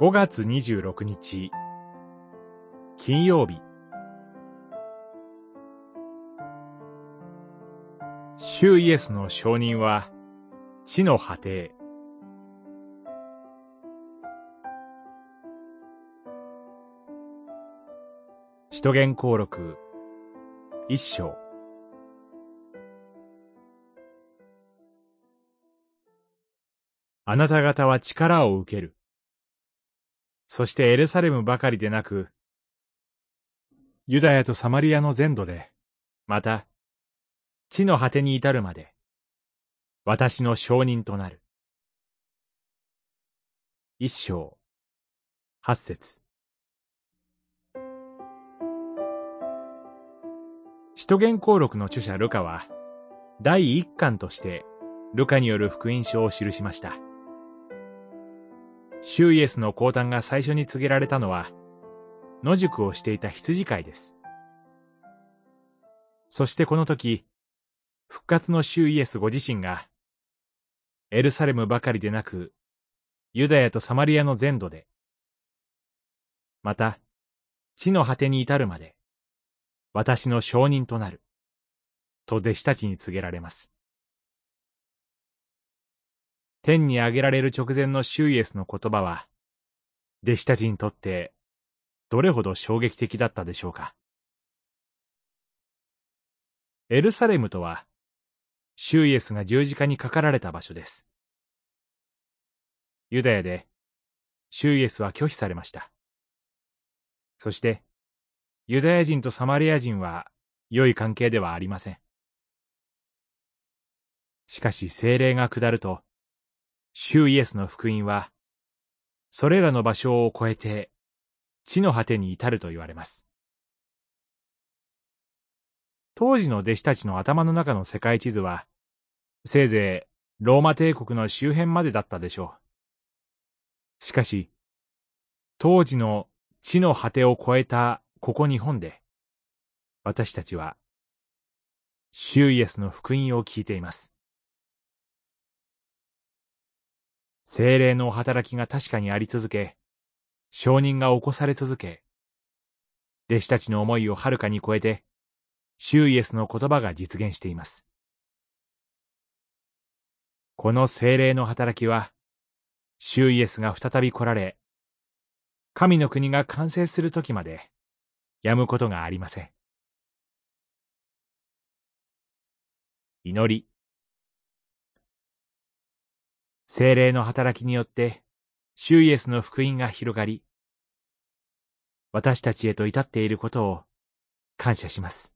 5月26日。金曜日。主イエスの承認は地の果て使徒言行録。一章。あなた方は力を受ける。そしてエルサレムばかりでなく、ユダヤとサマリアの全土で、また、地の果てに至るまで、私の証人となる。一章、八節。使徒言行録の著者ルカは、第一巻として、ルカによる福音書を記しました。シューイエスの降誕が最初に告げられたのは、野宿をしていた羊飼いです。そしてこの時、復活のシューイエスご自身が、エルサレムばかりでなく、ユダヤとサマリアの全土で、また、地の果てに至るまで、私の証人となる、と弟子たちに告げられます。天に上げられる直前のシュイエスの言葉は、弟子たちにとってどれほど衝撃的だったでしょうか。エルサレムとは、シュイエスが十字架にかかられた場所です。ユダヤで、シュイエスは拒否されました。そして、ユダヤ人とサマリア人は良い関係ではありません。しかし精霊が下ると、主イエスの福音は、それらの場所を超えて、地の果てに至ると言われます。当時の弟子たちの頭の中の世界地図は、せいぜいローマ帝国の周辺までだったでしょう。しかし、当時の地の果てを超えたここ日本で、私たちは、主イエスの福音を聞いています。精霊の働きが確かにあり続け、承認が起こされ続け、弟子たちの思いをはるかに超えて、シュイエスの言葉が実現しています。この精霊の働きは、シュイエスが再び来られ、神の国が完成する時まで、やむことがありません。祈り。精霊の働きによって、シュイエスの福音が広がり、私たちへと至っていることを感謝します。